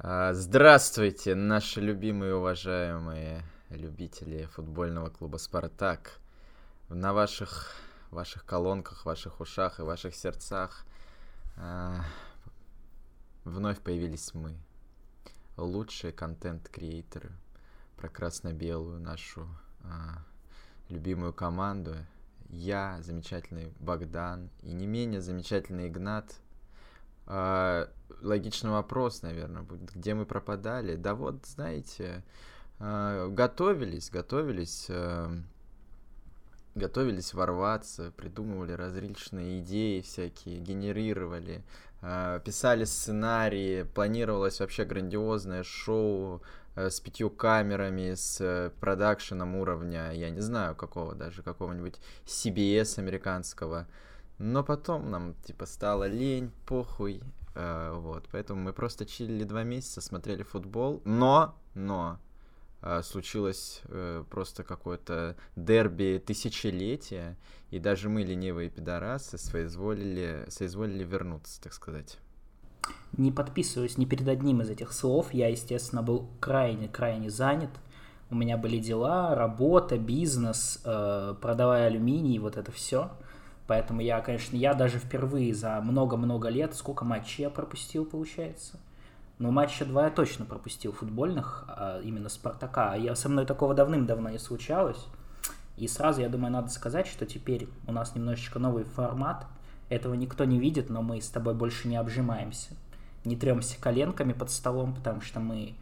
А, здравствуйте, наши любимые и уважаемые любители футбольного клуба «Спартак». На ваших, ваших колонках, ваших ушах и ваших сердцах а, вновь появились мы. Лучшие контент-креаторы про красно-белую нашу а, любимую команду. Я, замечательный Богдан и не менее замечательный Игнат – логичный вопрос, наверное, будет, где мы пропадали. Да вот, знаете, а, готовились, готовились, а, готовились ворваться, придумывали различные идеи всякие, генерировали, а, писали сценарии, планировалось вообще грандиозное шоу с пятью камерами, с продакшеном уровня, я не знаю какого даже, какого-нибудь CBS американского. Но потом нам, типа, стало лень, похуй, э, вот. Поэтому мы просто чилили два месяца, смотрели футбол, но, но, э, случилось э, просто какое-то дерби тысячелетия, и даже мы, ленивые пидорасы, соизволили, соизволили вернуться, так сказать. Не подписываюсь ни перед одним из этих слов. Я, естественно, был крайне-крайне занят. У меня были дела, работа, бизнес, э, продавая алюминий, вот это все. Поэтому я, конечно, я даже впервые за много-много лет, сколько матчей я пропустил, получается? Ну, матча два я точно пропустил футбольных, а именно Спартака. Я, со мной такого давным-давно не случалось. И сразу, я думаю, надо сказать, что теперь у нас немножечко новый формат. Этого никто не видит, но мы с тобой больше не обжимаемся. Не тремся коленками под столом, потому что мы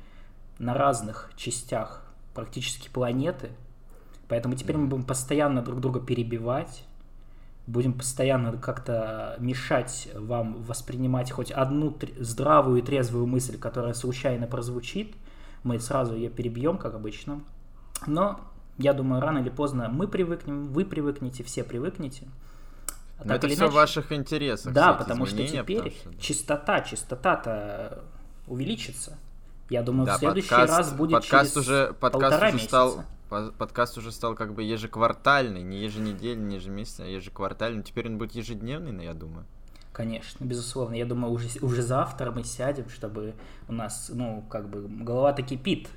на разных частях практически планеты. Поэтому теперь мы будем постоянно друг друга перебивать, будем постоянно как-то мешать вам воспринимать хоть одну здравую и трезвую мысль, которая случайно прозвучит, мы сразу ее перебьем, как обычно. Но я думаю, рано или поздно мы привыкнем, вы привыкнете, все привыкнете. Но это все иначе... в ваших интересах. Да, потому что теперь что... чистота, чистота-то увеличится. Я думаю, да, в следующий подкаст, раз будет подкаст через уже, подкаст уже месяца. стал подкаст уже стал как бы ежеквартальный, не еженедельный, не ежемесячный, а ежеквартальный. Теперь он будет ежедневный, я думаю. Конечно, безусловно. Я думаю, уже, уже завтра мы сядем, чтобы у нас, ну, как бы, голова-то кипит.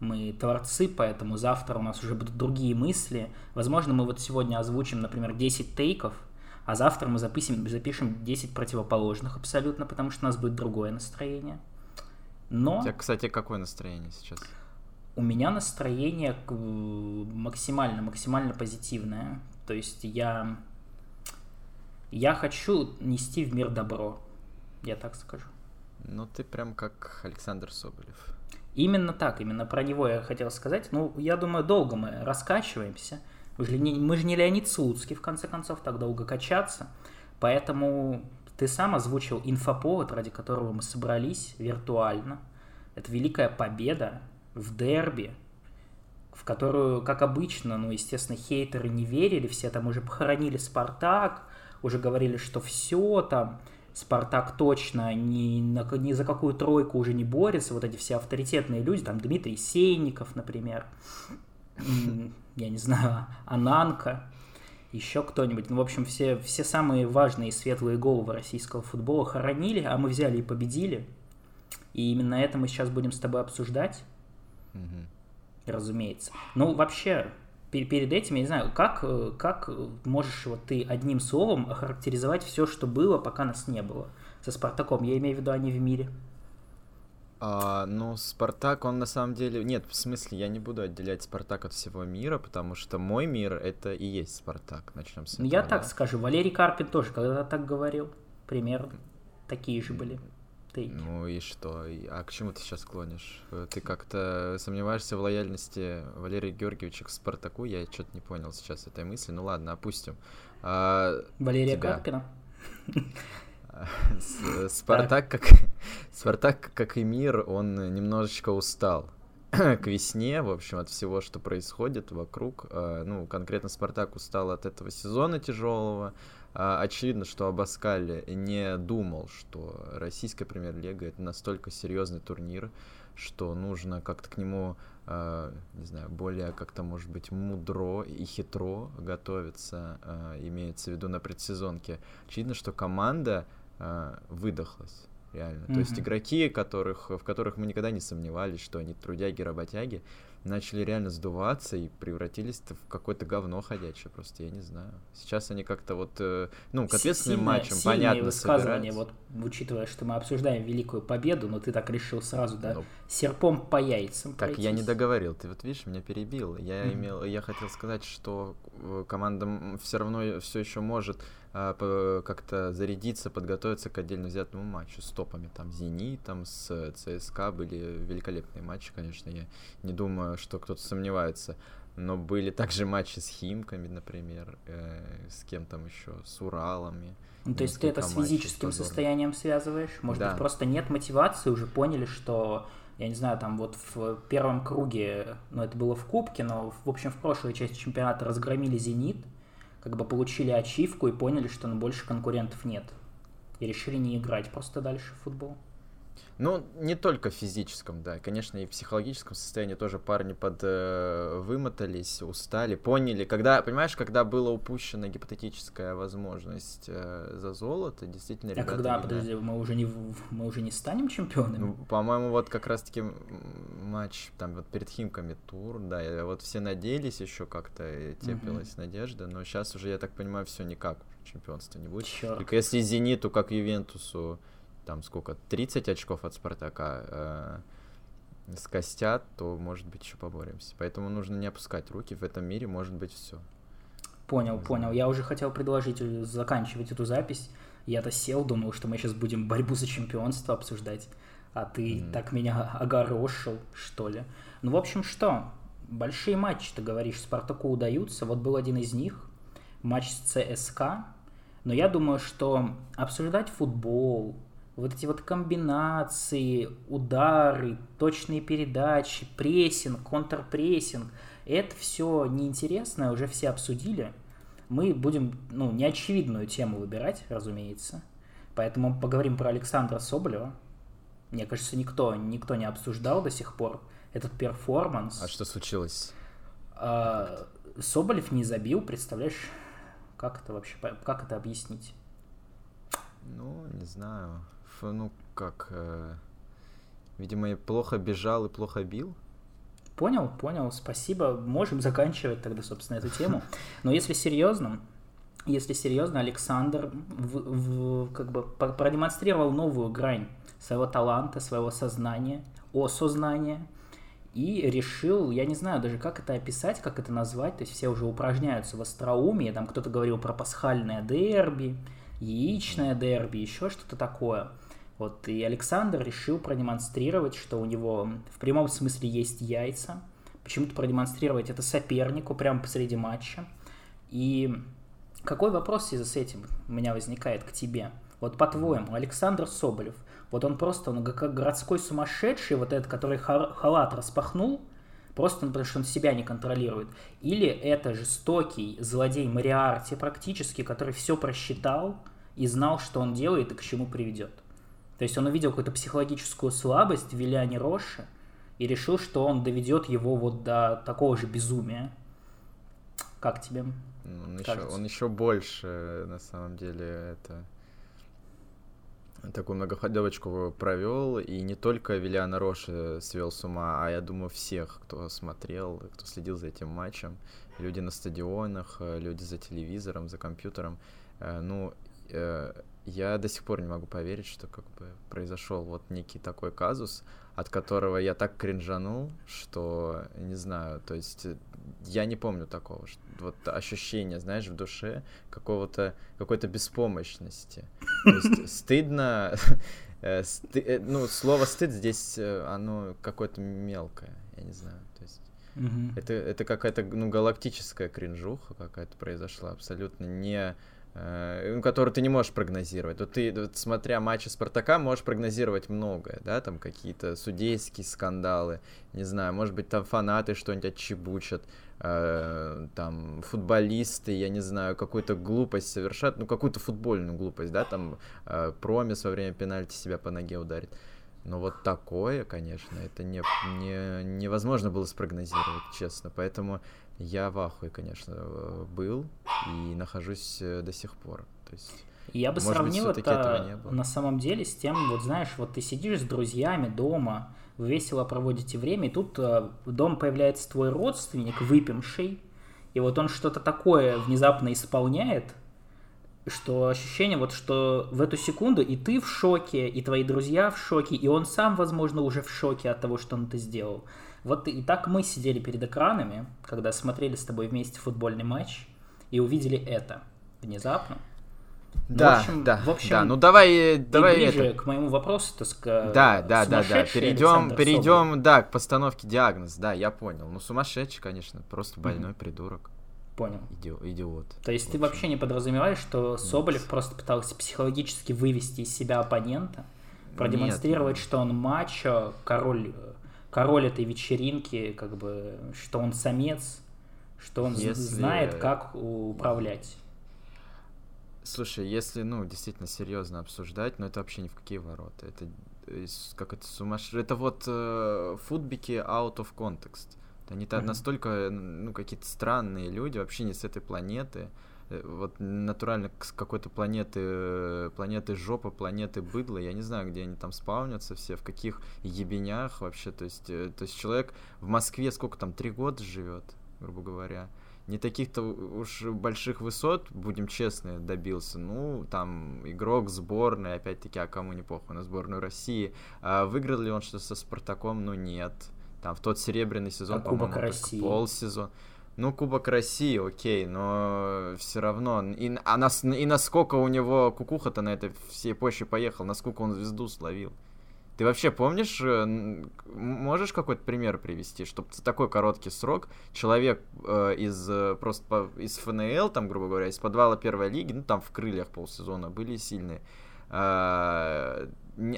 Мы творцы, поэтому завтра у нас уже будут другие мысли. Возможно, мы вот сегодня озвучим, например, 10 тейков, а завтра мы запишем, запишем 10 противоположных абсолютно, потому что у нас будет другое настроение. Но... У тебя, кстати, какое настроение сейчас? У меня настроение максимально, максимально позитивное. То есть я, я хочу нести в мир добро, я так скажу. Ну, ты прям как Александр Соболев. Именно так, именно про него я хотел сказать. Ну, я думаю, долго мы раскачиваемся. Мы же не, мы же не Леонид Слуцкий, в конце концов, так долго качаться. Поэтому ты сам озвучил инфоповод, ради которого мы собрались виртуально. Это великая победа, в дерби, в которую, как обычно, ну, естественно, хейтеры не верили, все там уже похоронили Спартак, уже говорили, что все там, Спартак точно ни, ни за какую тройку уже не борется, вот эти все авторитетные люди, там Дмитрий Сейников, например, я не знаю, Ананка, еще кто-нибудь. Ну, в общем, все, все самые важные светлые головы российского футбола хоронили, а мы взяли и победили. И именно это мы сейчас будем с тобой обсуждать. Угу. Разумеется. Ну, вообще, перед этим, я не знаю, как, э, как можешь вот ты одним словом охарактеризовать все, что было, пока нас не было со Спартаком? Я имею в виду, они в мире. А, ну, Спартак, он на самом деле... Нет, в смысле, я не буду отделять Спартак от всего мира, потому что мой мир — это и есть Спартак. Начнем с ну, этого. Я да? так скажу. Валерий Карпин тоже когда так говорил. Примерно такие же были тейки. Ну и что? А к чему ты сейчас клонишь? Ты как-то сомневаешься в лояльности Валерия Георгиевича к Спартаку? Я что-то не понял сейчас этой мысли. Ну ладно, опустим. А, Валерия тебя. Карпина? Спартак как, Спартак, как и мир, он немножечко устал к весне, в общем, от всего, что происходит вокруг. А, ну, конкретно Спартак устал от этого сезона тяжелого, очевидно, что Абаскаль не думал, что российская премьер-лига это настолько серьезный турнир, что нужно как-то к нему, а, не знаю, более как-то, может быть, мудро и хитро готовиться, а, имеется в виду на предсезонке. Очевидно, что команда выдохлась. реально. Mm-hmm. То есть игроки, которых, в которых мы никогда не сомневались, что они трудяги, работяги, начали реально сдуваться и превратились в какое-то говно ходячее, просто я не знаю. Сейчас они как-то вот, э, ну, к ответственным сильное, матчам, понятно, высказывание, вот учитывая, что мы обсуждаем великую победу, но ты так решил сразу, да, ну, серпом по яйцам Так, пройтись. я не договорил, ты вот видишь, меня перебил. Я mm-hmm. имел, я хотел сказать, что э, команда все равно все еще может как-то зарядиться, подготовиться к отдельно взятому матчу с топами. Там Зенит, там с ЦСКА были великолепные матчи, конечно. Я не думаю, что кто-то сомневается. Но были также матчи с Химками, например, э, с кем там еще, с Уралами. Ну, то есть ты это с физическим состоянием связываешь? Может да. быть, просто нет мотивации, уже поняли, что я не знаю, там вот в первом круге, ну это было в Кубке, но в общем в прошлой части чемпионата разгромили Зенит, как бы получили ачивку и поняли, что ну, больше конкурентов нет. И решили не играть просто дальше в футбол. Ну, не только в физическом, да. Конечно, и в психологическом состоянии тоже парни под э, вымотались, устали, поняли. Когда, понимаешь, когда была упущена гипотетическая возможность э, за золото, действительно, ребята... А когда, именно... подожди, мы уже не, мы уже не станем чемпионами? Ну, по-моему, вот как раз-таки матч там вот перед Химками тур, да, вот все надеялись еще как-то, теплилась угу. надежда, но сейчас уже, я так понимаю, все никак чемпионства не будет. Черт. Только если Зениту, как Ювентусу, там сколько, 30 очков от Спартака э, скостят, то, может быть, еще поборемся. Поэтому нужно не опускать руки. В этом мире может быть все. Понял, не понял. Знаю. Я уже хотел предложить э, заканчивать эту запись. Я-то сел, думал, что мы сейчас будем борьбу за чемпионство обсуждать. А ты mm. так меня огорошил, что ли. Ну, в общем, что? Большие матчи, ты говоришь, Спартаку удаются. Вот был один из них, матч с ЦСКА. Но я думаю, что обсуждать футбол, вот эти вот комбинации, удары, точные передачи, прессинг, контрпрессинг, это все неинтересно, уже все обсудили. Мы будем, ну, неочевидную тему выбирать, разумеется. Поэтому поговорим про Александра Соболева. Мне кажется, никто, никто не обсуждал до сих пор этот перформанс. А что случилось? А, Соболев не забил, представляешь? Как это вообще, как это объяснить? Ну, не знаю ну как, э, видимо, плохо бежал и плохо бил. Понял, понял, спасибо. Можем заканчивать тогда, собственно, эту тему. Но если серьезно, если серьезно, Александр в, в, как бы продемонстрировал новую грань своего таланта, своего сознания, осознания, и решил, я не знаю даже, как это описать, как это назвать, то есть все уже упражняются в остроумии, там кто-то говорил про пасхальное дерби, яичное дерби, еще что-то такое – вот, и Александр решил продемонстрировать, что у него в прямом смысле есть яйца, почему-то продемонстрировать это сопернику прямо посреди матча. И какой вопрос связи с этим у меня возникает к тебе? Вот по-твоему, Александр Соболев, вот он просто, он как городской сумасшедший, вот этот, который халат распахнул, просто потому что он себя не контролирует. Или это жестокий злодей Мариарти практически, который все просчитал и знал, что он делает и к чему приведет. То есть он увидел какую-то психологическую слабость в Виллиане Роше и решил, что он доведет его вот до такого же безумия. Как тебе? Он еще, он еще больше, на самом деле, это такую многоходовочку провел, и не только Виллиана Роша свел с ума, а я думаю всех, кто смотрел, кто следил за этим матчем, люди на стадионах, люди за телевизором, за компьютером, э, ну, э, я до сих пор не могу поверить, что как бы произошел вот некий такой казус, от которого я так кринжанул, что не знаю, то есть э, я не помню такого, что, вот ощущение, знаешь, в душе какого-то какой-то беспомощности. То есть стыдно, э, сты, э, ну слово стыд здесь оно какое-то мелкое, я не знаю, то есть mm-hmm. это это какая-то ну галактическая кринжуха какая-то произошла, абсолютно не который ты не можешь прогнозировать. Вот ты, вот, смотря матчи Спартака, можешь прогнозировать многое, да, там какие-то судейские скандалы, не знаю, может быть, там фанаты что-нибудь отчебучат, э, там футболисты, я не знаю, какую-то глупость совершат, ну, какую-то футбольную глупость, да, там э, промис во время пенальти себя по ноге ударит. Но вот такое, конечно, это не, не, невозможно было спрогнозировать, честно. Поэтому я в ахуе, конечно, э, был и нахожусь э, до сих пор. То есть Я бы Может быть, сравнил этого это на самом деле с тем, вот знаешь, вот ты сидишь с друзьями дома, вы весело проводите время, и тут э, в дом появляется твой родственник, выпивший, и вот он что-то такое внезапно исполняет, что ощущение вот, что в эту секунду и ты в шоке, и твои друзья в шоке, и он сам, возможно, уже в шоке от того, что он это сделал. Вот и так мы сидели перед экранами, когда смотрели с тобой вместе футбольный матч, и увидели это внезапно. Ну, Да, в общем- да, в общем, да. Ну давай, э, давай ближе это. к моему вопросу, то ска- Да, да, да, да. сумасшедший Перейдем, перейдем, да, к постановке диагноза. Да, я понял. Ну, сумасшедший, конечно, просто больной придурок. Соболев. Понял. Иди- идиот. То есть ты вообще не подразумеваешь, что Соболев просто пытался психологически вывести из себя оппонента, продемонстрировать, Нет. что он мачо, король, э, король этой вечеринки, как бы, что он самец, что он Если- знает, как управлять. Слушай, если, ну, действительно серьезно обсуждать, ну, это вообще ни в какие ворота. Это, э, как это сумасшедшее. Это вот э, футбики out of context. Они то Мгм. настолько, ну, какие-то странные люди, вообще не с этой планеты. Э, Вот натурально с какой-то планеты, планеты жопа, планеты быдло. Я не знаю, где они там спавнятся все, в каких ебенях вообще. То есть, э, то есть человек в Москве сколько там, три года живет, грубо говоря не таких-то уж больших высот, будем честны, добился. Ну, там, игрок сборной, опять-таки, а кому не похуй, на сборную России. А выиграл ли он что со Спартаком? Ну, нет. Там, в тот серебряный сезон, А по-моему, только полсезон. Ну, Кубок России, окей, но все равно. И, а нас, и насколько у него кукуха-то на этой всей почве поехал, насколько он звезду словил. Ты вообще помнишь, э, можешь какой-то пример привести, чтобы такой короткий срок человек э, из э, просто по- из ФНЛ, там, грубо говоря, из подвала первой лиги, ну там в крыльях полсезона были сильные,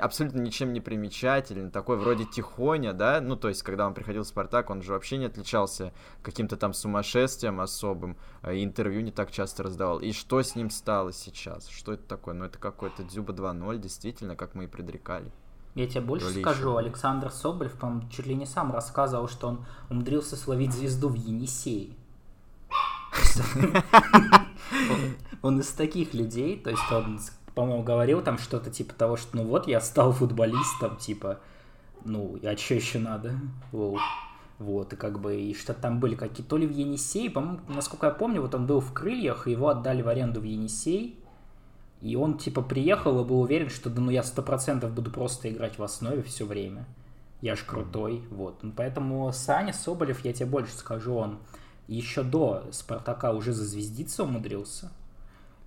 абсолютно ничем не примечательный, такой вроде тихоня, да, ну то есть когда он приходил в Спартак, он же вообще не отличался каким-то там сумасшествием особым, и интервью не так часто раздавал. И что с ним стало сейчас? Что это такое? Ну это какой-то Дзюба 2.0, действительно, как мы и предрекали. Я тебе больше То ли скажу. Александр Соболев, по-моему, чуть ли не сам рассказывал, что он умудрился словить звезду в Енисее. Он- из таких людей, то есть он, по-моему, говорил там что-то типа того, что ну вот я стал футболистом, типа, ну, а что еще надо? Воу. Вот, и как бы, и что там были какие то ли в Енисей, по-моему, насколько я помню, вот он был в Крыльях, его отдали в аренду в Енисей, и он, типа, приехал и был уверен, что, да ну, я сто процентов буду просто играть в основе все время. Я ж крутой, вот. Ну, поэтому Саня Соболев, я тебе больше скажу, он еще до Спартака уже зазвездиться умудрился.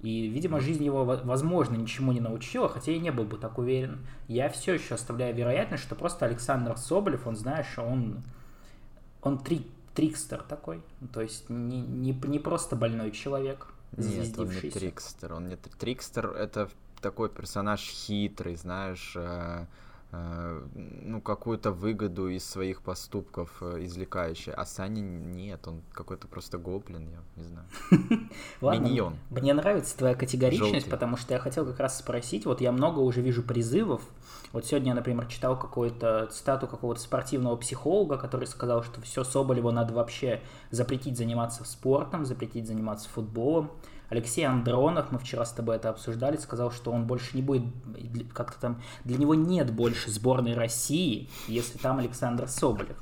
И, видимо, жизнь его, во- возможно, ничему не научила, хотя я не был бы так уверен. Я все еще оставляю вероятность, что просто Александр Соболев, он, знаешь, он, он три, трикстер такой. То есть не, не, не просто больной человек, Нет, он не. Трикстер. Он не Тр- Трикстер это такой персонаж хитрый, знаешь, э, ну, какую-то выгоду из своих поступков э, извлекающий. А Саня нет, он какой-то просто гоблин, я не знаю. Ладно, Миньон. Мне нравится твоя категоричность, Желтый. потому что я хотел как раз спросить, вот я много уже вижу призывов. Вот сегодня я, например, читал какую-то цитату какого-то спортивного психолога, который сказал, что все Соболеву надо вообще запретить заниматься спортом, запретить заниматься футболом. Алексей Андронов, мы вчера с тобой это обсуждали, сказал, что он больше не будет, как-то там, для него нет больше сборной России, если там Александр Соболев.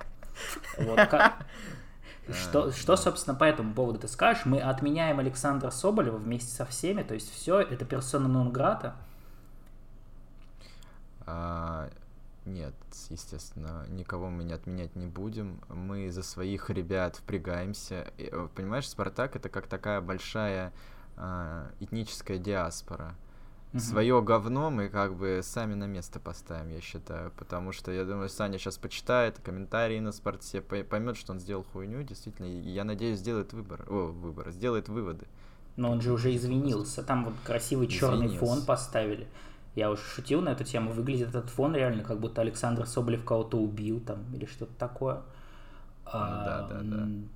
Вот как, что, что, собственно, по этому поводу ты скажешь? Мы отменяем Александра Соболева вместе со всеми, то есть все, это персона нон грата. Нет, естественно, никого мы не отменять не будем. Мы за своих ребят впрягаемся. И, э, Понимаешь, Спартак это как такая большая а, этническая диаспора. Мгм. Свое говно мы как бы сами на место поставим, я считаю. Потому что я думаю, Саня сейчас почитает комментарии на спорте, поймет, что он сделал хуйню, действительно, и я надеюсь, сделает выбор. О, выбор, сделает выводы. Но он же уже извинился. Там вот красивый черный фон поставили. Я уже шутил на эту тему. Выглядит этот фон реально, как будто Александр Соболев кого-то убил там или что-то такое. А, да, да, да. м,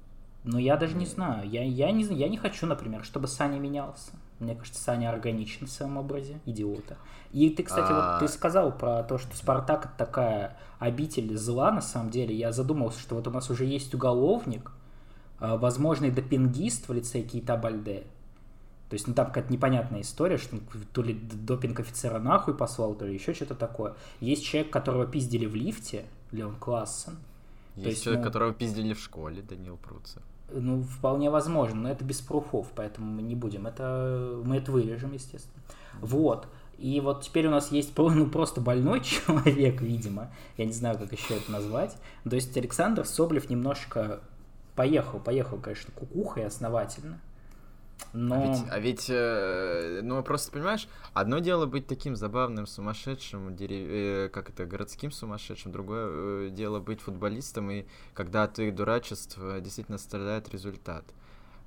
Ну, я даже не знаю. Я, я, не, я не хочу, например, чтобы Саня менялся. Мне кажется, Саня органичен в своем образе, идиота. И ты, кстати, вот А. ты сказал про то, что Спартак это такая обитель зла, на самом деле. Я задумался, что вот у нас уже есть уголовник, а, возможный допингист в лице Кейта Бальде. То есть, ну там какая-то непонятная история, что то ли допинг офицера нахуй послал, то ли еще что-то такое. Есть человек, которого пиздили в лифте, Леон Классен. Есть, есть человек, ну, которого пиздили в школе, Данил Пруцев. Ну, вполне возможно, но это без пруфов, поэтому мы не будем. Это мы это вырежем, естественно. Вот. И вот теперь у нас есть ну, просто больной человек, видимо. Я не знаю, как еще это назвать. То есть Александр Соблев немножко поехал, поехал, конечно, кукухой основательно. Но... А ведь, а ведь э, ну просто понимаешь, одно дело быть таким забавным сумасшедшим, дерев... э, как это, городским сумасшедшим, другое э, дело быть футболистом, и когда от их дурачества действительно страдает результат.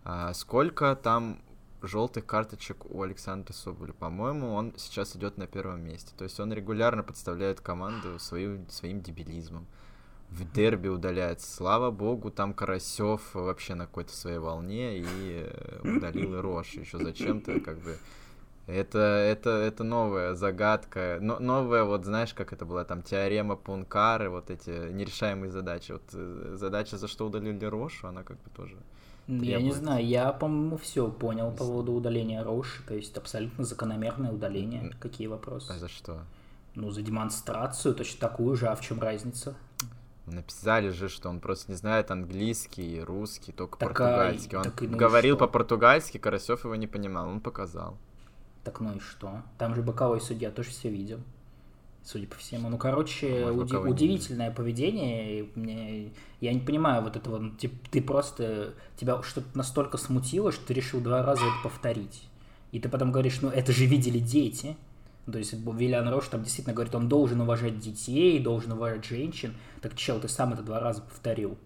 А сколько там желтых карточек у Александра Соболя. По-моему, он сейчас идет на первом месте. То есть он регулярно подставляет команду свою, своим дебилизмом. В дерби удаляется. Слава богу, там Карасев вообще на какой-то своей волне и э, удалил и Рош. Еще зачем-то как бы... Это, это, это новая загадка, но, новая, вот знаешь, как это была, там, теорема Пункары, вот эти нерешаемые задачи. Вот э, задача, за что удалили Рошу, она как бы тоже я не знаю, я, по-моему, все понял по поводу удаления Роуши, то есть абсолютно закономерное удаление. Какие вопросы? А за что? Ну, за демонстрацию, точно такую же, а в чем разница? Написали же, что он просто не знает английский, русский, только так, португальский. Он так, ну говорил по-португальски, Карасев его не понимал, он показал. Так ну и что? Там же боковой судья тоже все видел судя по всему. Ну, короче, а уди- удивительное поведение. Мне, я не понимаю вот этого. Ну, типа, ты просто тебя что-то настолько смутило, что ты решил два раза это повторить. И ты потом говоришь, ну это же видели дети. То есть Виллиан Рош там действительно говорит, он должен уважать детей, должен уважать женщин. Так чел, ты сам это два раза повторил.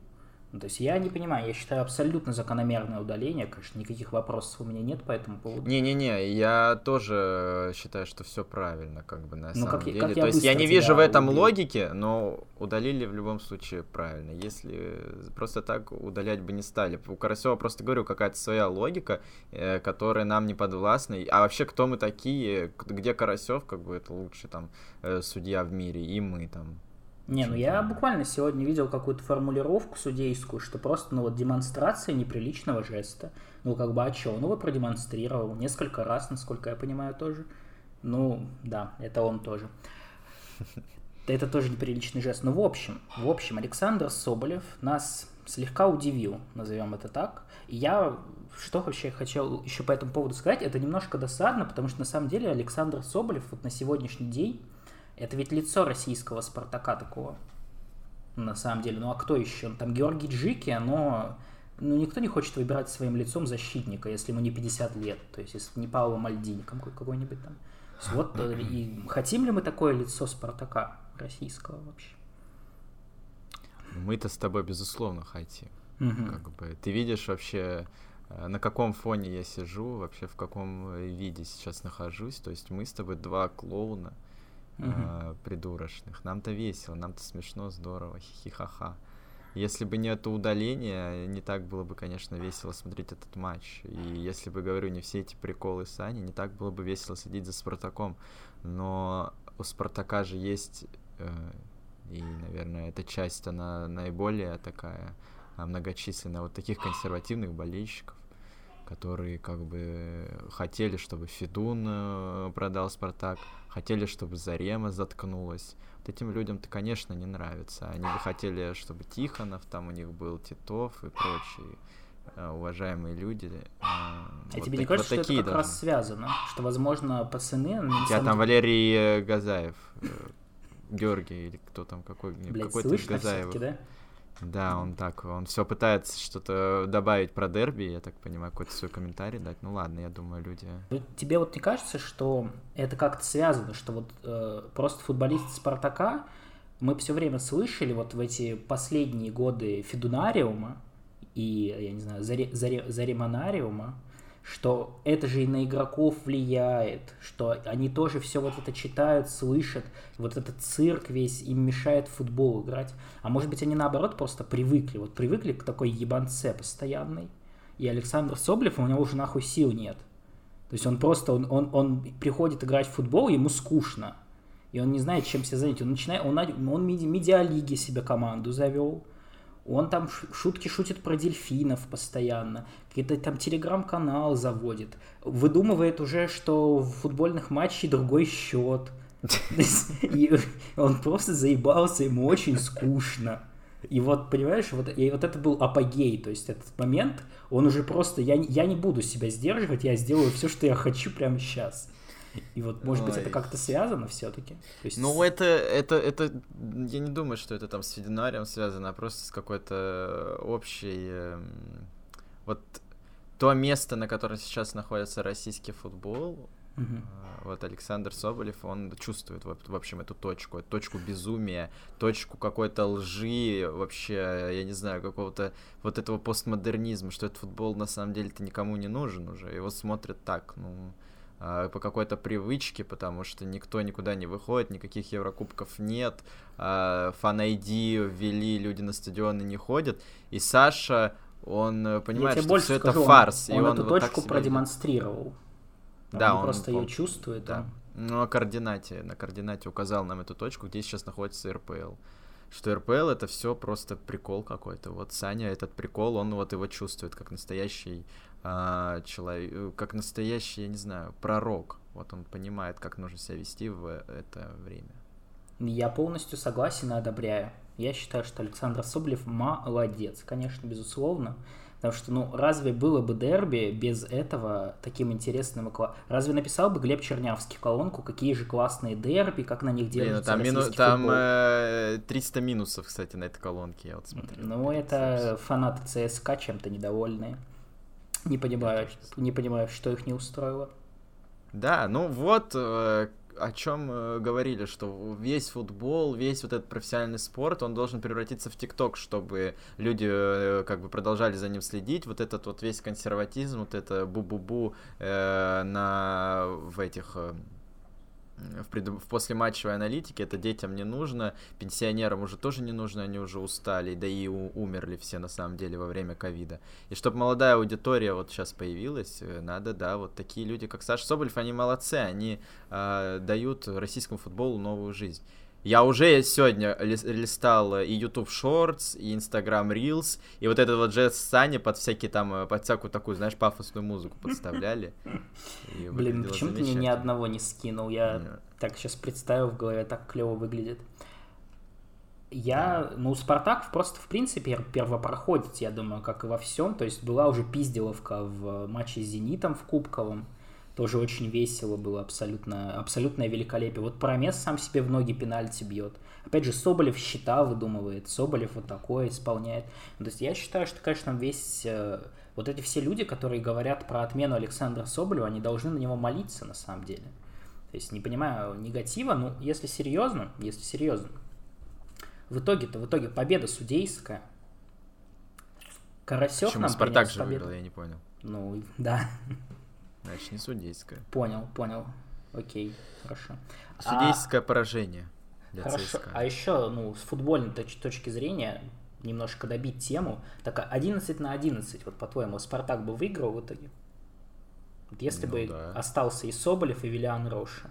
Ну, то есть я не понимаю, я считаю абсолютно закономерное удаление, конечно, никаких вопросов у меня нет по этому поводу. Не-не-не, я тоже считаю, что все правильно, как бы на ну, самом как, деле. Как то есть я не вижу в этом удалил. логики, но удалили в любом случае правильно. Если просто так удалять бы не стали. У Карасева просто говорю, какая-то своя логика, э, которая нам не подвластна. А вообще, кто мы такие, где Карасев, как бы это лучший там э, судья в мире, и мы там не, ну я буквально сегодня видел какую-то формулировку судейскую, что просто, ну вот, демонстрация неприличного жеста. Ну, как бы, а что? Ну, его продемонстрировал несколько раз, насколько я понимаю, тоже. Ну, да, это он тоже. Это тоже неприличный жест. Ну, в общем, в общем, Александр Соболев нас слегка удивил, назовем это так. И я что вообще хотел еще по этому поводу сказать, это немножко досадно, потому что на самом деле Александр Соболев вот на сегодняшний день это ведь лицо российского Спартака такого. На самом деле. Ну а кто еще? Там Георгий Джики, но ну, никто не хочет выбирать своим лицом защитника, если ему не 50 лет. То есть, если не Пауло Мальдини какой-нибудь там. Вот, э, и хотим ли мы такое лицо Спартака российского вообще? Мы-то с тобой, безусловно, хотим. Угу. Как бы, ты видишь вообще, э, на каком фоне я сижу, вообще в каком виде сейчас нахожусь. То есть мы с тобой два клоуна, угу. э, придурочных. Нам-то весело, нам-то смешно, здорово, хихихаха. Если бы не это удаление, не так было бы, конечно, весело смотреть этот матч. И если бы, говорю, не все эти приколы Сани, не так было бы весело следить за Спартаком. Но у Спартака же есть, э, и, наверное, эта часть, она наиболее такая а, многочисленная, вот таких консервативных болельщиков, которые как бы хотели, чтобы Федун э, продал Спартак, хотели, чтобы Зарема заткнулась. Вот этим людям-то, конечно, не нравится. Они бы хотели, чтобы Тихонов там у них был, Титов и прочие э, уважаемые люди. Э, а вот тебе не кажется, вот что это как должны. раз связано? Что, возможно, пацаны... У тебя там Валерий Газаев, Георгий или кто там, какой, какой-то Газаев. да? Да, он так, он все пытается что-то добавить про дерби, я так понимаю, какой-то свой комментарий дать. Ну ладно, я думаю, люди. Ну, тебе вот не кажется, что это как-то связано, что вот э, просто футболисты Спартака мы все время слышали вот в эти последние годы Федунариума и, я не знаю, Заре, Заре, Заремонариума, что это же и на игроков влияет, что они тоже все вот это читают, слышат, вот этот цирк весь им мешает в футбол играть. А может быть они наоборот просто привыкли, вот привыкли к такой ебанце постоянной. И Александр Соблев, у него уже нахуй сил нет. То есть он просто, он, он, он приходит играть в футбол, ему скучно. И он не знает, чем себя занять. Он начинает, он, он медиалиги себе команду завел Он там шутки шутит про дельфинов постоянно, какие-то там телеграм-канал заводит, выдумывает уже, что в футбольных матчах другой счет. И он просто заебался, ему очень скучно. И вот, понимаешь, вот, и вот это был апогей, то есть этот момент, он уже просто, я, я не буду себя сдерживать, я сделаю все, что я хочу прямо сейчас. И вот, может Ой. быть, это как-то связано все-таки? Есть... Ну, это, это, это, я не думаю, что это там с Фединарием связано, а просто с какой-то общей... Э, вот то место, на котором сейчас находится российский футбол, угу. вот Александр Соболев, он чувствует, в общем, эту точку, точку безумия, точку какой-то лжи, вообще, я не знаю, какого-то вот этого постмодернизма, что этот футбол на самом деле-то никому не нужен уже, его смотрят так, ну по какой-то привычке, потому что никто никуда не выходит, никаких Еврокубков нет, фан ввели, люди на стадионы не ходят, и Саша, он э, понимает, что все скажу, это фарс. Он, и он, он эту вот точку продемонстрировал. Да, он, он просто он, ее чувствует. Да. Он... Ну, на координате, на координате указал нам эту точку, где сейчас находится РПЛ. Что РПЛ это все просто прикол какой-то. Вот Саня этот прикол, он вот его чувствует как настоящий а, человек, э, как настоящий, я не знаю, пророк. Вот он понимает, как нужно себя вести в это время. Я полностью согласен и одобряю. Я считаю, что Александр Соболев молодец, конечно, безусловно. Потому что, ну, разве было бы дерби без этого таким интересным и Разве написал бы Глеб Чернявский колонку, какие же классные дерби, как на них держится Блин, там, мину... там э, 300 минусов, кстати, на этой колонке, я вот смотрел. Ну, это фанаты ЦСКА чем-то недовольные. Не понимаю, не понимаю, что их не устроило. Да, ну вот э, о чем э, говорили, что весь футбол, весь вот этот профессиональный спорт, он должен превратиться в ТикТок, чтобы люди э, как бы продолжали за ним следить. Вот этот вот весь консерватизм, вот это бу-бу-бу э, на в этих в, пред... в послематчевой аналитике, это детям не нужно, пенсионерам уже тоже не нужно, они уже устали, да и у... умерли все на самом деле во время ковида. И чтобы молодая аудитория вот сейчас появилась, э, надо, да, вот такие люди, как Саша Соболев, они молодцы, они э, дают российскому футболу новую жизнь. Я уже сегодня листал и YouTube Shorts, и Instagram Reels, и вот этот вот Джесс Сани под всякие там, э, под всякую такую, знаешь, пафосную музыку подставляли. Блин, почему ты мне ни одного не скинул? Я так сейчас представил в голове, так клево выглядит. Я, ну, Спартак просто, в принципе, первопроходец, я думаю, как и во всем. То есть была уже пизделовка в матче с Зенитом в Кубковом. Тоже очень весело было, абсолютно, абсолютное великолепие. Вот Промес сам себе в ноги пенальти бьет. Опять же, Соболев счета выдумывает, Соболев вот такое исполняет. То есть я считаю, что, конечно, весь... Э, вот эти все люди, которые говорят про отмену Александра Соболева, они должны на него молиться, на самом деле. То есть не понимаю негатива, ну, если серьезно, если серьезно, в итоге-то, в итоге победа судейская. Карасев Почему нам Спартак же победу. выиграл, я не понял. Ну, да. Значит, не судейское. Понял, понял. Окей, хорошо. Судейское а... поражение. Для хорошо. ЦСКА. А еще, ну, с футбольной точ- точки зрения, немножко добить тему. Так 11 на 11, вот по-твоему, Спартак бы выиграл в итоге? Вот если ну, бы да. остался и Соболев, и Виллиан Роша.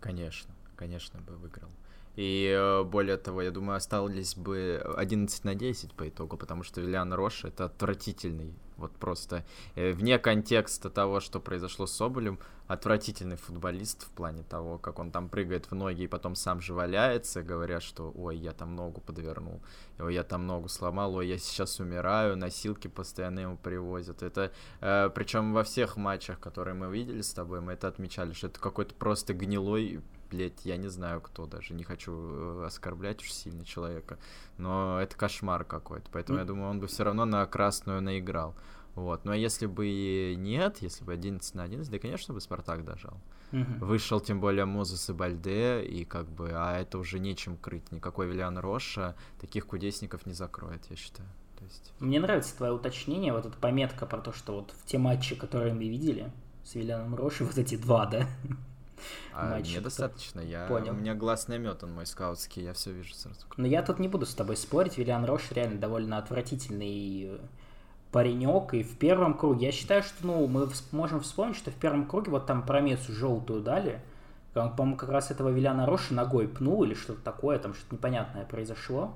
Конечно, конечно бы выиграл. И э, более того, я думаю, остались бы 11 на 10 по итогу, потому что Виллиан Рош это отвратительный, вот просто э, вне контекста того, что произошло с Соболем, отвратительный футболист в плане того, как он там прыгает в ноги и потом сам же валяется, говоря, что ой, я там ногу подвернул, ой, я там ногу сломал, ой, я сейчас умираю, носилки постоянно ему привозят. Это, э, причем во всех матчах, которые мы видели с тобой, мы это отмечали, что это какой-то просто гнилой блядь, я не знаю кто даже, не хочу э, оскорблять уж сильно человека, но это кошмар какой-то, поэтому mm. я думаю, он бы все равно на красную наиграл. Вот. А если бы нет, если бы 11 на 11, да, конечно, бы Спартак дожал. Угу. Вышел тем более Мозес и Бальде, и как бы, а это уже нечем крыть. Никакой Виллиан Роша таких кудесников не закроет, я считаю. То есть... Мне нравится твое уточнение, вот эта пометка про то, что вот в те матчи, которые мы видели с Виллианом Рошей, вот эти два, да, а. Мне достаточно, я... Понял. У меня глаз наметан мой скаутский, я все вижу сразу. Но я тут не буду с тобой спорить, Виллиан Рош реально довольно отвратительный э, паренек, и в первом круге, я считаю, что, ну, мы можем вспомнить, что в первом круге вот там промесу желтую дали, по-моему, как раз этого Виллиана Роша ногой пнул или что-то такое, там что-то непонятное произошло,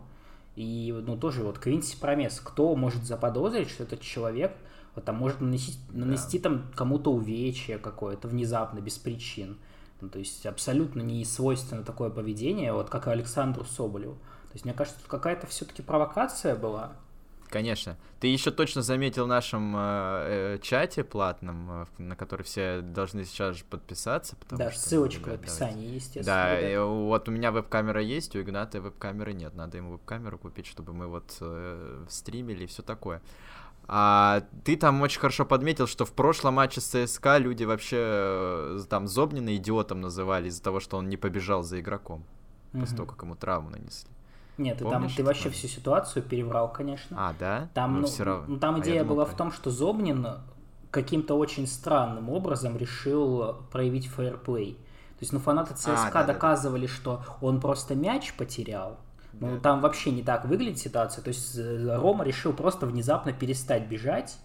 И, ну, тоже вот Квинси Промес, кто может заподозрить, что этот человек вот, там может нанести, нанести да. там кому-то увечье какое-то внезапно, без причин. Ну, то есть абсолютно не свойственно такое поведение, вот как и Александру Соболеву. То есть мне кажется, тут какая-то все-таки провокация была. Конечно. Ты еще точно заметил в нашем э, э, чате платном, э, на который все должны сейчас же подписаться. Потому да, что, ссылочка ребят, в описании, давайте. естественно. Да, и, вот у меня веб-камера есть, у Игната веб-камеры нет. Надо ему веб-камеру купить, чтобы мы вот э, стримили и все такое. А ты там очень хорошо подметил, что в прошлом матче с ЦСКА люди вообще э, там Зобнина идиотом называли из-за того, что он не побежал за игроком. Угу. После того, как ему травму нанесли. Нет, ты там ты вообще всю ситуацию переврал, конечно. А, да? Там, ну, ну, все равно... ну, там а идея думал, была в том, что Зобнин каким-то очень странным образом решил проявить фейерплей. То есть, ну, фанаты ЦСКА а, да, доказывали, да, да. что он просто мяч потерял. Ну, да. там вообще не так выглядит ситуация. То есть, э, Рома решил просто внезапно перестать бежать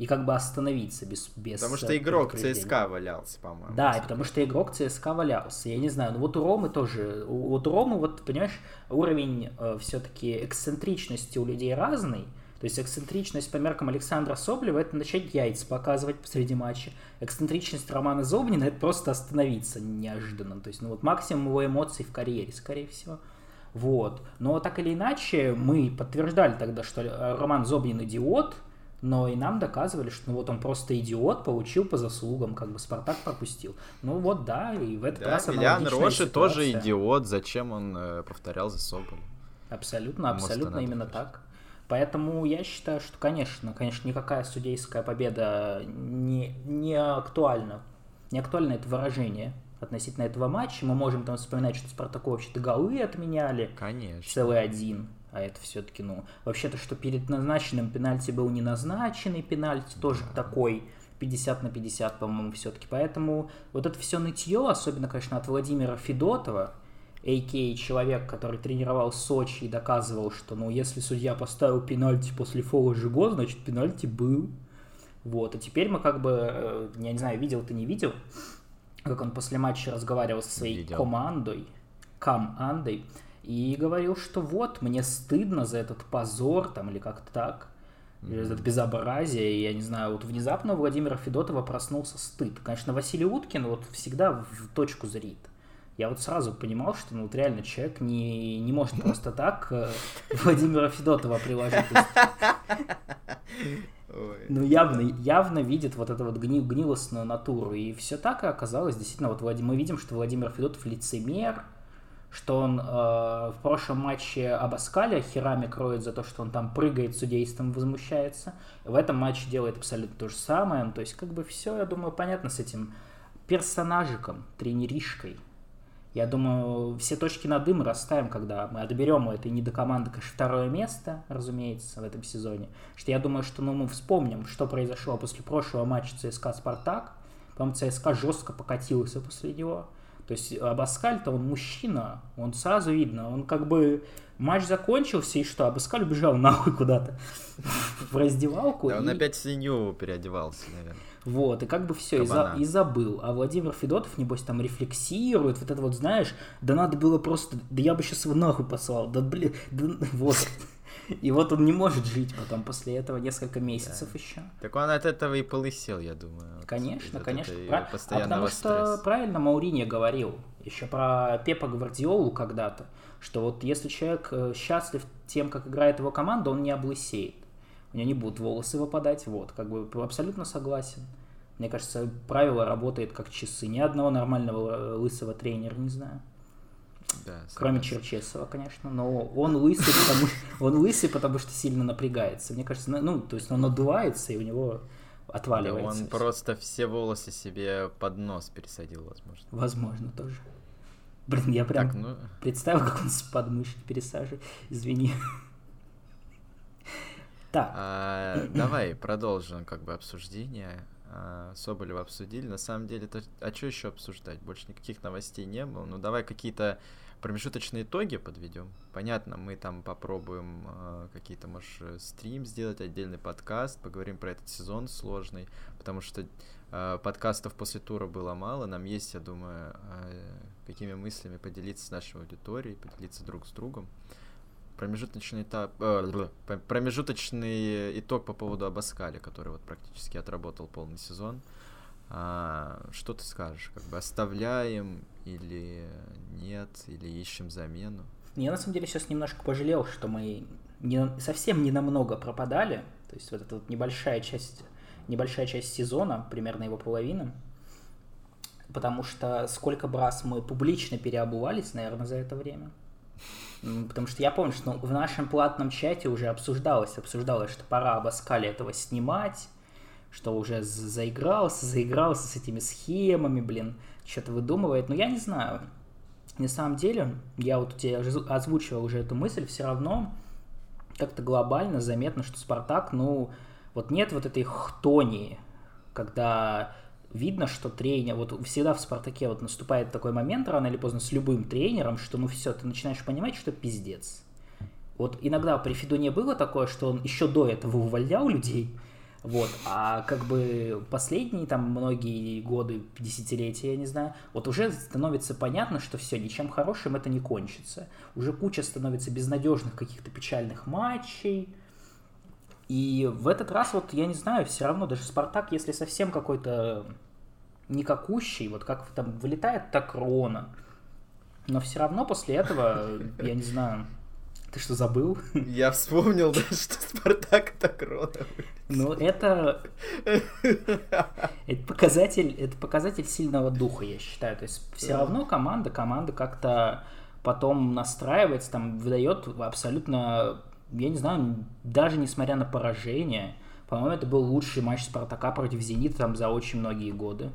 и как бы остановиться без... без потому что игрок ЦСКА валялся, по-моему. Да, и потому что игрок ЦСКА валялся. Я не знаю, ну вот у Ромы тоже, вот у Ромы, вот, понимаешь, уровень э, все-таки эксцентричности у людей разный. То есть эксцентричность по меркам Александра Соблева – это начать яйца показывать посреди матча. Эксцентричность Романа Зобнина – это просто остановиться неожиданно. То есть, ну вот максимум его эмоций в карьере, скорее всего. Вот. Но так или иначе, мы подтверждали тогда, что Роман Зобнин идиот – но и нам доказывали, что ну вот он просто идиот, получил по заслугам, как бы Спартак пропустил. Ну вот да, и в этот да, раз Милян Роши тоже идиот, зачем он э, повторял за Соболем? Абсолютно, абсолютно именно так. Поэтому я считаю, что, конечно, конечно, никакая судейская победа не, не актуальна. Не актуально это выражение относительно этого матча. Мы можем там вспоминать, что Спартаку вообще-то голы отменяли. Конечно. Целый один а это все-таки, ну, вообще-то, что перед назначенным пенальти был не назначенный пенальти, тоже такой 50 на 50, по-моему, все-таки. Поэтому вот это все нытье, особенно, конечно, от Владимира Федотова, а.к.а. человек, который тренировал Сочи и доказывал, что, ну, если судья поставил пенальти после фола Жиго, значит, пенальти был. Вот, а теперь мы как бы, э, я не знаю, видел ты, не видел, как он после матча разговаривал со своей видел. командой, командой, и говорил, что вот, мне стыдно за этот позор, там, или как-то так, mm-hmm. за это безобразие, и я не знаю, вот внезапно у Владимира Федотова проснулся стыд. Конечно, Василий Уткин вот всегда в точку зрит. Я вот сразу понимал, что ну, вот реально человек не, не может просто так э, Владимира Федотова приложить. Ну, явно, явно видит вот эту вот гни, гнилостную натуру. И все так и оказалось. Действительно, вот мы видим, что Владимир Федотов лицемер, что он э, в прошлом матче Абаскаля херами кроет за то, что он там прыгает судейством, возмущается. В этом матче делает абсолютно то же самое. Ну, то есть, как бы все, я думаю, понятно с этим персонажиком, тренеришкой. Я думаю, все точки над «и» расставим, когда мы отберем у этой недокоманды, конечно, второе место, разумеется, в этом сезоне. Что я думаю, что ну, мы вспомним, что произошло после прошлого матча ЦСКА-Спартак. По-моему, ЦСКА жестко покатился после него. То есть Абаскаль-то он мужчина, он сразу видно, он как бы матч закончился, и что, Абаскаль убежал нахуй куда-то в раздевалку. Да, он опять свинью переодевался, наверное. Вот, и как бы все, и, за, и забыл. А Владимир Федотов, небось, там рефлексирует, вот это вот, знаешь, да надо было просто, да я бы сейчас его нахуй послал, да блин, да, вот. И вот он не может жить потом после этого несколько месяцев да. еще. Так он от этого и полысел, я думаю. Конечно, от конечно. Про... А потому что правильно Маурини говорил еще про Пепа Гвардиолу когда-то, что вот если человек э, счастлив тем, как играет его команда, он не облысеет. У него не будут волосы выпадать, вот, как бы абсолютно согласен. Мне кажется, правило работает как часы. Ни одного нормального э, лысого тренера не знаю. Да, Кроме Черчесова, конечно, но он лысый, потому, он лысый, потому что сильно напрягается. Мне кажется, ну, то есть он надувается, и у него отваливается. он все. просто все волосы себе под нос пересадил, возможно. Возможно, тоже. Блин, я прям так, ну... представил, как он с подмышки пересаживает. Извини. Так. А, давай продолжим как бы обсуждение. А, Соболева обсудили. На самом деле, это, а что еще обсуждать? Больше никаких новостей не было. Ну, давай какие-то промежуточные итоги подведем. Понятно, мы там попробуем э, какие-то, может, стрим сделать, отдельный подкаст, поговорим про этот сезон сложный, потому что э, подкастов после тура было мало. Нам есть, я думаю, э, какими мыслями поделиться с нашей аудиторией, поделиться друг с другом. промежуточный этап, э, промежуточный итог по поводу Абаскали, который вот практически отработал полный сезон. А, что ты скажешь? Как бы оставляем или нет, или ищем замену? Я на самом деле сейчас немножко пожалел, что мы не, совсем не намного пропадали. То есть вот эта вот небольшая часть, небольшая часть сезона, примерно его половина. Потому что сколько бы раз мы публично переобувались, наверное, за это время. Потому что я помню, что в нашем платном чате уже обсуждалось, обсуждалось, что пора Абаскали этого снимать, что уже заигрался, заигрался с этими схемами, блин, что-то выдумывает. Но я не знаю. На самом деле, я вот тебе озвучивал уже эту мысль, все равно как-то глобально заметно, что Спартак, ну, вот нет вот этой хтонии, когда видно, что тренер, вот всегда в Спартаке вот наступает такой момент рано или поздно с любым тренером, что ну все, ты начинаешь понимать, что пиздец. Вот иногда при Федуне было такое, что он еще до этого увольнял людей, вот, а как бы последние там многие годы, десятилетия, я не знаю, вот уже становится понятно, что все, ничем хорошим это не кончится. Уже куча становится безнадежных каких-то печальных матчей. И в этот раз, вот, я не знаю, все равно даже Спартак, если совсем какой-то никакущий, вот как там вылетает так Рона, но все равно после этого, я не знаю, ты что, забыл? Я вспомнил, да, что Спартак так рода. Ну, это... это показатель, это показатель сильного духа, я считаю. То есть все равно команда, команда как-то потом настраивается, там выдает абсолютно, я не знаю, даже несмотря на поражение, по-моему, это был лучший матч Спартака против Зенита там за очень многие годы.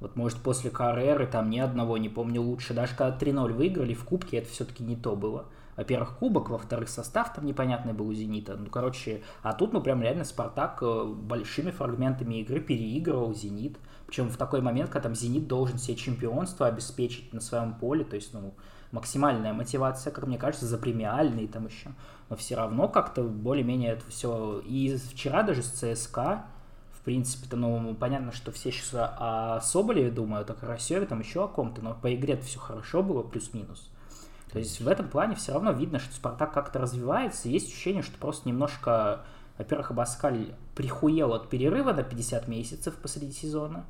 Вот, может, после Карреры там ни одного не помню лучше. Даже когда 3-0 выиграли в Кубке, это все-таки не то было во-первых, кубок, во-вторых, состав там непонятный был у «Зенита». Ну, короче, а тут, ну, прям реально «Спартак» э, большими фрагментами игры переигрывал «Зенит». Причем в такой момент, когда там «Зенит» должен себе чемпионство обеспечить на своем поле, то есть, ну, максимальная мотивация, как мне кажется, за премиальные там еще. Но все равно как-то более-менее это все... И вчера даже с ЦСКА, в принципе-то, ну, понятно, что все сейчас о Соболеве думают, о Карасеве, там еще о ком-то, но по игре все хорошо было, плюс-минус. То есть в этом плане все равно видно, что Спартак как-то развивается. Есть ощущение, что просто немножко, во-первых, Абаскаль прихуел от перерыва на 50 месяцев посреди сезона.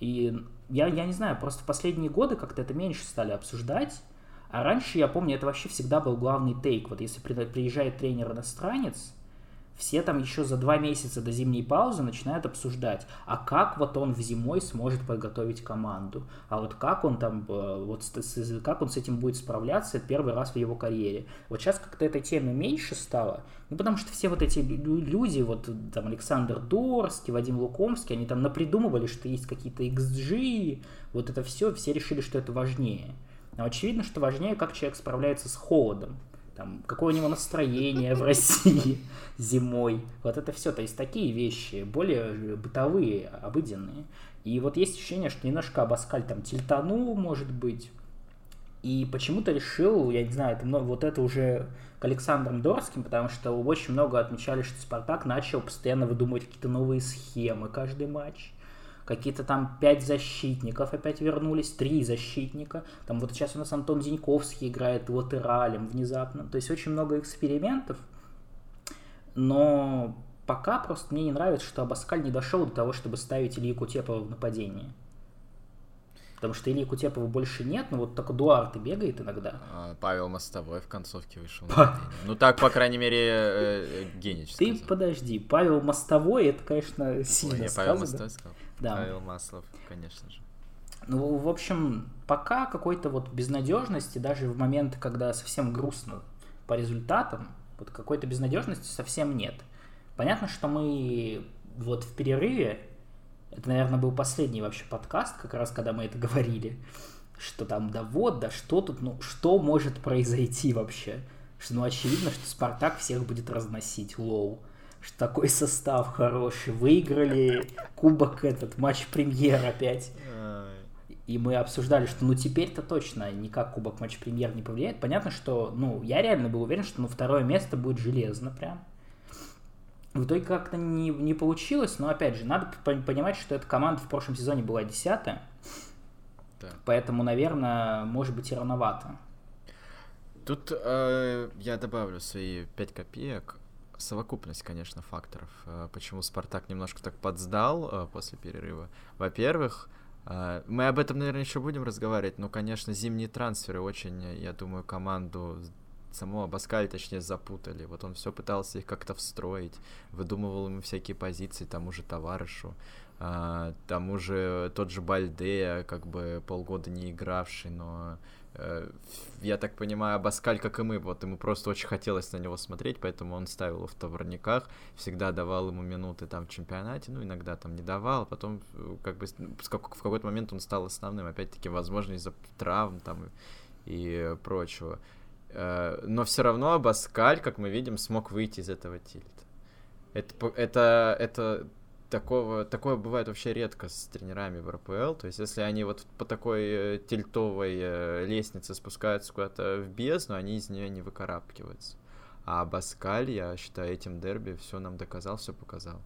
И я, я не знаю, просто в последние годы как-то это меньше стали обсуждать. А раньше, я помню, это вообще всегда был главный тейк. Вот если приезжает тренер-иностранец, все там еще за два месяца до зимней паузы начинают обсуждать, а как вот он в зимой сможет подготовить команду, а вот как он там, э, вот как он с этим будет справляться, первый раз в его карьере. Вот сейчас как-то этой темы меньше стало, ну потому что все вот эти люди, вот там Александр Дорский, Вадим Лукомский, они там напридумывали, что есть какие-то XG, вот это все, все решили, что это важнее. Но очевидно, что важнее, как человек справляется с холодом там, какое у него настроение в России зимой. Вот это все. То есть такие вещи, более бытовые, обыденные. И вот есть ощущение, что немножко Абаскаль там тильтанул, может быть. И почему-то решил, я не знаю, это, вот это уже к Александром Дорским, потому что очень много отмечали, что Спартак начал постоянно выдумывать какие-то новые схемы каждый матч какие-то там пять защитников опять вернулись, три защитника. Там вот сейчас у нас Антон Зиньковский играет латералем внезапно. То есть очень много экспериментов. Но пока просто мне не нравится, что Абаскаль не дошел до того, чтобы ставить Ильи Кутепова в нападение. Потому что Ильи Кутепова больше нет, но вот только Дуарте бегает иногда. А, Павел Мостовой в концовке вышел. Па... Ну так, по крайней мере, э, э, Генич Ты подожди, Павел Мостовой, это, конечно, сильно Ой, не, Павел Мостовой сказал. Да. Павел Маслов, конечно же. Ну, в общем, пока какой-то вот безнадежности, даже в момент, когда совсем грустно по результатам, вот какой-то безнадежности совсем нет. Понятно, что мы вот в перерыве, это, наверное, был последний вообще подкаст, как раз когда мы это говорили, что там, да вот, да что тут, ну, что может произойти вообще? Что, ну, очевидно, что Спартак всех будет разносить, потому что такой состав хороший. Выиграли кубок этот, матч премьер опять. И мы обсуждали, что ну теперь-то точно никак кубок матч премьер не повлияет. Понятно, что, ну, я реально был уверен, что ну второе место будет железно прям. В итоге как-то не, не получилось, но опять же, надо понимать, что эта команда в прошлом сезоне была десятая. Да. Поэтому, наверное, может быть и рановато. Тут э, я добавлю свои 5 копеек. Совокупность, конечно, факторов. Э, почему Спартак немножко так подсдал э, после перерыва. Во-первых, э, мы об этом, наверное, еще будем разговаривать, но, конечно, зимние трансферы очень, я думаю, команду самого Баскали, точнее, запутали. Вот он все пытался их как-то встроить, выдумывал ему всякие позиции, тому же товарищу, тому же тот же Бальдея, как бы полгода не игравший, но я так понимаю, Баскаль, как и мы, вот ему просто очень хотелось на него смотреть, поэтому он ставил его в товарниках, всегда давал ему минуты там в чемпионате, ну, иногда там не давал, потом э, как бы в какой-то момент он стал основным, опять-таки, возможно, из-за травм там и прочего. Э, но все равно Абаскаль, как мы видим, смог выйти из этого тильта. Это, это, это такого, такое бывает вообще редко с тренерами в РПЛ. То есть, если они вот по такой э, тильтовой э, лестнице спускаются куда-то в бездну, они из нее не выкарабкиваются. А Баскаль, я считаю, этим дерби все нам доказал, все показал.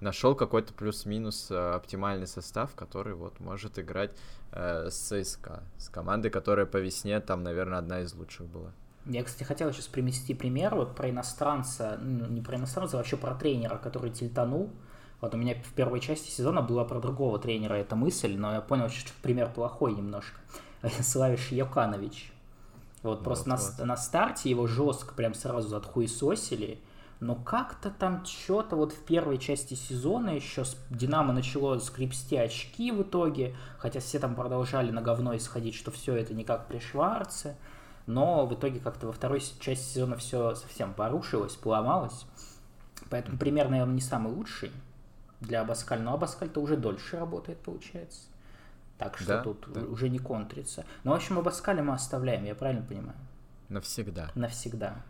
Нашел какой-то плюс-минус оптимальный состав, который вот может играть э, с ЦСКА, с командой, которая по весне там, наверное, одна из лучших была. Я, кстати, хотел сейчас привести пример вот про иностранца, ну, не про иностранца, а вообще про тренера, который тильтанул. Вот у меня в первой части сезона была про другого тренера эта мысль, но я понял, что пример плохой немножко. Славиш Яканович. Вот, вот просто вот. На, на старте его жестко прям сразу отхуесосили, но как-то там что-то вот в первой части сезона еще Динамо начало скрипсти очки в итоге, хотя все там продолжали на говно исходить, что все это не как при Шварце но в итоге как-то во второй части сезона все совсем порушилось, поломалось. Поэтому пример, наверное, не самый лучший для Абаскаль, но Абаскаль-то уже дольше работает, получается. Так что да, тут да. уже не контрится. Но, в общем, Абаскаля мы оставляем, я правильно понимаю? Навсегда. Навсегда.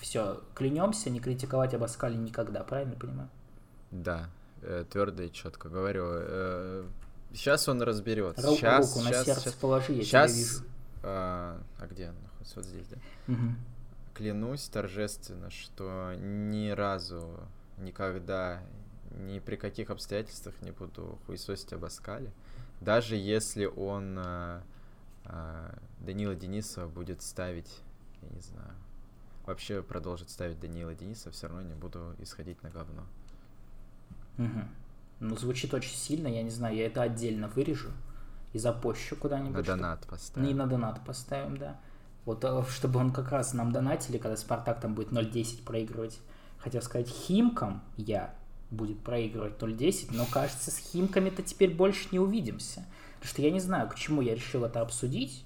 Все, клянемся не критиковать Абаскаля никогда, правильно понимаю? Да, э, твердо и четко говорю. Э, сейчас он разберется. Руку, сейчас, руку сейчас, на сердце сейчас, положи, я сейчас, тебя вижу. А, а где он находится? Вот здесь, да? Угу. Клянусь торжественно, что ни разу, никогда, ни при каких обстоятельствах не буду хуесосить об Аскале. Даже если он а, а, Данила Денисова будет ставить, я не знаю, вообще продолжит ставить Данила Денисова, все равно не буду исходить на говно. Угу. Ну, звучит очень сильно, я не знаю, я это отдельно вырежу и запущу куда-нибудь. На донат поставим. Не на донат поставим, да. Вот э, чтобы он как раз нам донатили, когда Спартак там будет 0.10 проигрывать. Хотел сказать, Химкам я будет проигрывать 0.10, но кажется, с Химками-то теперь больше не увидимся. Потому что я не знаю, к чему я решил это обсудить,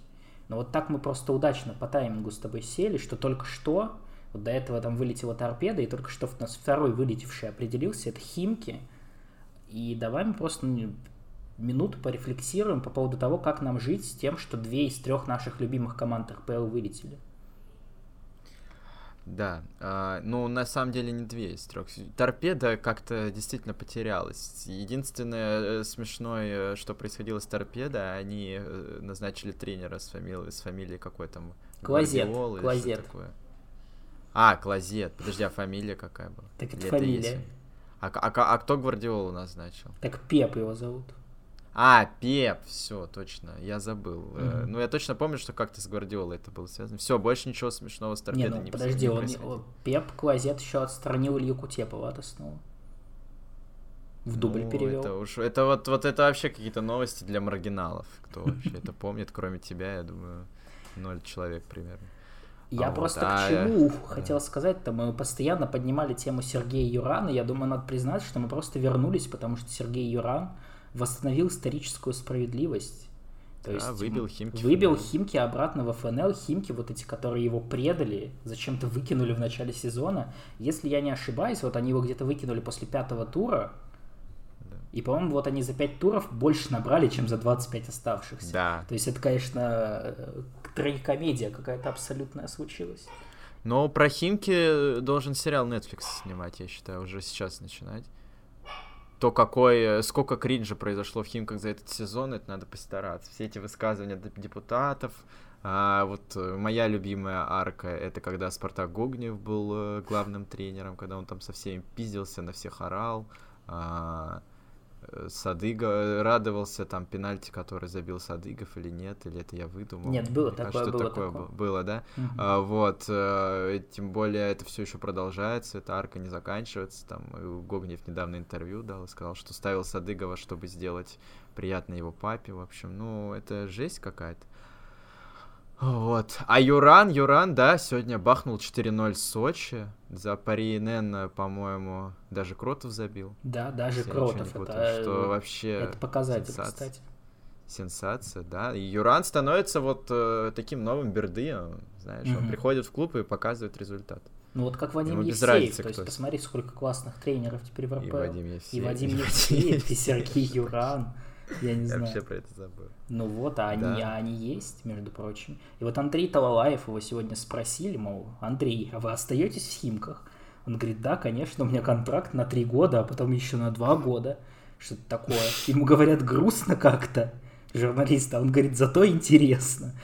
но вот так мы просто удачно по таймингу с тобой сели, что только что, вот до этого там вылетела торпеда, и только что у нас второй вылетевший определился, это Химки. И давай мы просто ну, минуту порефлексируем по поводу того, как нам жить с тем, что две из трех наших любимых команд РПЛ вылетели. Да, э, ну на самом деле не две из трех. Торпеда как-то действительно потерялась. Единственное э, смешное, что происходило с торпедо, они э, назначили тренера с фамилией, с фамилией какой там? Клозет. Клозет. Такое. А, Клозет. Подожди, а фамилия какая была? Так это Или фамилия. А, а, а кто Гвардиолу назначил? Так Пеп его зовут. А, Пеп, все, точно, я забыл. Mm-hmm. Ну, я точно помню, что как-то с Гвардиолой это было связано. Все, больше ничего смешного с торпедой не, ну, не подожди, он, он, Пеп Клозет еще отстранил Илью Кутепова от основы. В дубль ну, перевел. Это уж, это вот, вот это вообще какие-то новости для маргиналов. Кто вообще это помнит, кроме тебя, я думаю, ноль человек примерно. Я а просто вот, к а, чему а... хотел сказать-то, мы постоянно поднимали тему Сергея Юрана, я думаю, надо признать, что мы просто вернулись, потому что Сергей Юран восстановил историческую справедливость. То да, есть выбил Химки. Выбил Химки обратно в ФНЛ. Химки, вот эти, которые его предали, зачем-то выкинули в начале сезона. Если я не ошибаюсь, вот они его где-то выкинули после пятого тура. Да. И, по-моему, вот они за пять туров больше набрали, чем за 25 оставшихся. Да. То есть это, конечно, трагикомедия какая-то абсолютная случилась. Но про Химки должен сериал Netflix снимать, я считаю, уже сейчас начинать то, какой, э, сколько кринжа произошло в Химках за этот сезон, это надо постараться. Все эти высказывания депутатов, а, вот э, моя любимая арка, это когда Спартак Гогнев был э, главным тренером, когда он там со всеми пиздился, на всех орал. А, Садыга радовался там пенальти, который забил Садыгов или нет, или это я выдумал. Нет, было такое, кажется, было такое, такое. Было, да? Угу. А, вот, э, тем более это все еще продолжается, эта арка не заканчивается. Там Гогнев недавно интервью дал и сказал, что ставил Садыгова, чтобы сделать приятно его папе. В общем, ну, это жесть какая-то. Вот. А Юран, Юран, да, сегодня бахнул 4-0 Сочи. За Пари НН, по-моему, даже Кротов забил. Да, даже Кротов. Это, что вообще это показатель, сенсация. кстати. Сенсация, да. И Юран становится вот э, таким новым Бердыем, знаешь, угу. он приходит в клуб и показывает результат. Ну вот как Вадим Ему Евсеев, то есть посмотри, сколько классных тренеров теперь в РПЛ. И Вадим Евсеев. И Вадим Евсеев, и Сергей Юран. Я не знаю. Я вообще про это забыл. Ну вот, а они, да. они есть, между прочим. И вот Андрей Талалаев его сегодня спросили, мол, Андрей, а вы остаетесь в Химках? Он говорит, да, конечно, у меня контракт на три года, а потом еще на два года. Что-то такое. Ему говорят, грустно как-то, журналист, а он говорит, зато интересно.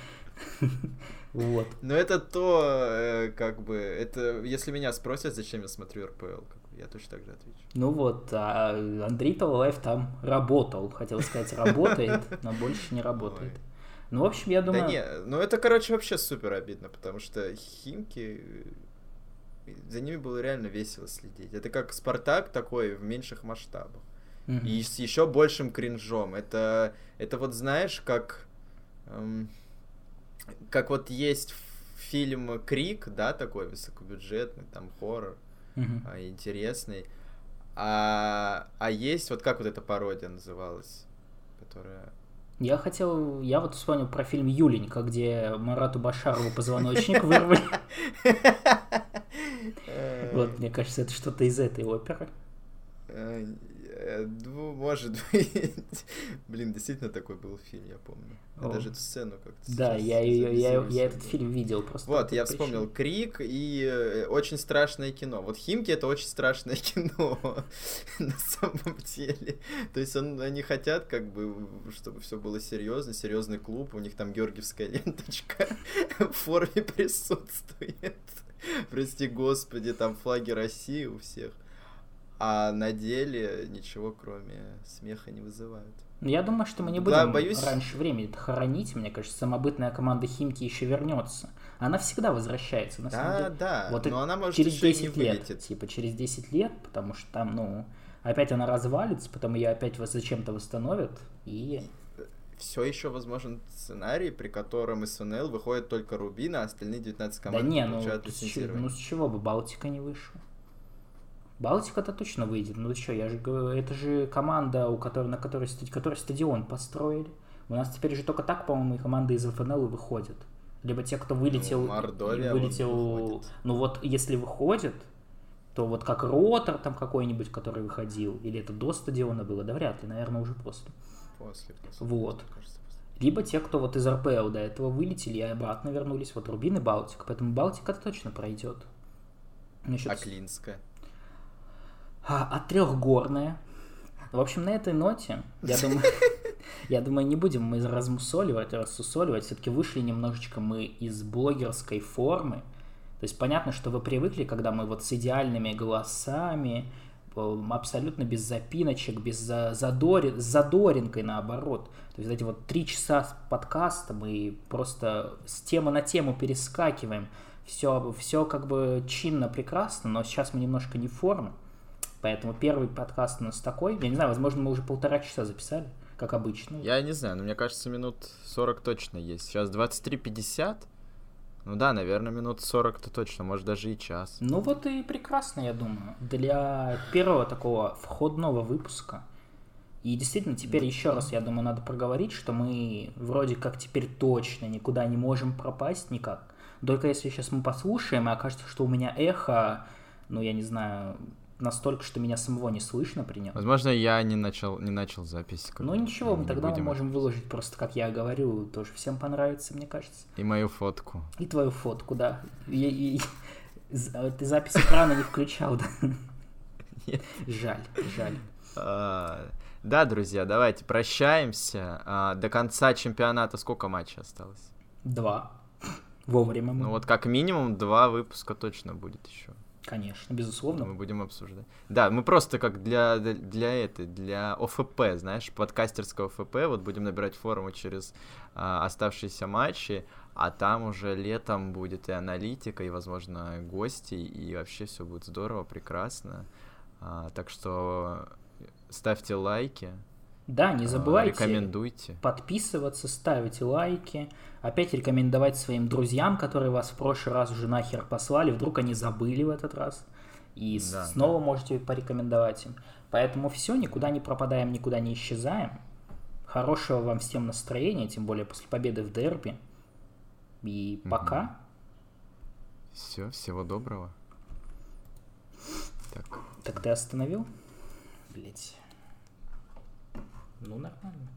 Вот. Но это то, э, как бы, это, если меня спросят, зачем я смотрю РПЛ, я точно так же отвечу. Ну вот, а Андрей Талалаев там работал, хотел сказать, работает, но больше не работает. Ой. Ну, в общем, я думаю... Да не, ну это, короче, вообще супер обидно, потому что Химки, за ними было реально весело следить. Это как Спартак такой в меньших масштабах. Mm-hmm. И с еще большим кринжом. Это, это вот знаешь, как... Эм, как вот есть фильм Крик, да, такой высокобюджетный, там хоррор uh-huh. интересный. А, а есть, вот как вот эта пародия называлась, которая... Я хотел, я вот вспомнил про фильм Юленька, где Марату Башарову позвоночник вырвали. Вот, мне кажется, это что-то из этой оперы. Ну, может быть. Блин, действительно такой был фильм, я помню. Я даже эту сцену как-то Да, я, я, я, я этот фильм видел просто. Вот, я вспомнил Крик и э, очень страшное кино. Вот Химки это очень страшное кино на самом деле. То есть он, они хотят, как бы, чтобы все было серьезно, серьезный клуб, у них там георгиевская ленточка в форме присутствует. Прости господи, там флаги России у всех а на деле ничего кроме смеха не вызывают. Ну, я думаю, что мы не будем да, боюсь... раньше времени это хоронить. Мне кажется, самобытная команда Химки еще вернется. Она всегда возвращается, на да, самом деле. Да, вот но она может через 10 лет. Вылетит. Типа через 10 лет, потому что там, ну, опять она развалится, потом ее опять зачем-то восстановят и все еще возможен сценарий, при котором из СНЛ выходит только Рубин, а остальные 19 команд да не, ну, с, ну с чего бы Балтика не вышла? Балтика-то точно выйдет. Ну что, я же говорю, это же команда, у которой, на которой, которой стадион построили. У нас теперь же только так, по-моему, и команды из ФНЛ выходят. Либо те, кто вылетел... Ну, Мордовия вылетел... Ну вот, если выходит, то вот как Ротор там какой-нибудь, который выходил, или это до стадиона было, да вряд ли, наверное, уже после. После, после. Вот. Кажется, после. Либо те, кто вот из РПЛ до этого вылетели и обратно вернулись, вот Рубин и Балтика. Поэтому Балтика точно пройдет. Насчет... А Клинская? А, а трехгорная. В общем, на этой ноте, я думаю, я думаю, не будем мы размусоливать, рассусоливать. Все-таки вышли немножечко мы из блогерской формы. То есть понятно, что вы привыкли, когда мы вот с идеальными голосами, абсолютно без запиночек, без задори, с задоринкой наоборот. То есть эти вот три часа подкаста мы просто с темы на тему перескакиваем. Все, все как бы чинно, прекрасно, но сейчас мы немножко не в форме. Поэтому первый подкаст у нас такой. Я не знаю, возможно, мы уже полтора часа записали, как обычно. Я не знаю, но мне кажется, минут 40 точно есть. Сейчас 23.50. Ну да, наверное, минут 40-то точно, может даже и час. Ну вот и прекрасно, я думаю. Для первого такого входного выпуска. И действительно, теперь еще раз, я думаю, надо проговорить, что мы вроде как теперь точно никуда не можем пропасть никак. Только если сейчас мы послушаем, и окажется, что у меня эхо, ну, я не знаю, настолько, что меня самого не слышно при нем. Возможно, я не начал, не начал запись. Ну ничего, мы тогда мы можем выложить просто, как я говорю, тоже всем понравится, мне кажется. И мою фотку. И твою фотку, да. И, и, и, ты запись экрана не включал, да? Жаль, жаль. А, да, друзья, давайте прощаемся. А, до конца чемпионата сколько матчей осталось? Два. Вовремя. Ну вот как минимум два выпуска точно будет еще. Конечно, безусловно. Мы будем обсуждать. Да, мы просто как для, для этой, для ОФП, знаешь, подкастерского ОФП, вот будем набирать форму через а, оставшиеся матчи, а там уже летом будет и аналитика, и, возможно, гости, и вообще все будет здорово, прекрасно. А, так что ставьте лайки. Да, не забывайте рекомендуйте. подписываться, ставите лайки, опять рекомендовать своим друзьям, которые вас в прошлый раз уже нахер послали, вдруг они забыли в этот раз, и да, снова да. можете порекомендовать им. Поэтому все, никуда не пропадаем, никуда не исчезаем. Хорошего вам всем настроения, тем более после победы в дерби. И пока. Все, всего доброго. Так. Так ты остановил? Блять. Ну, нормально.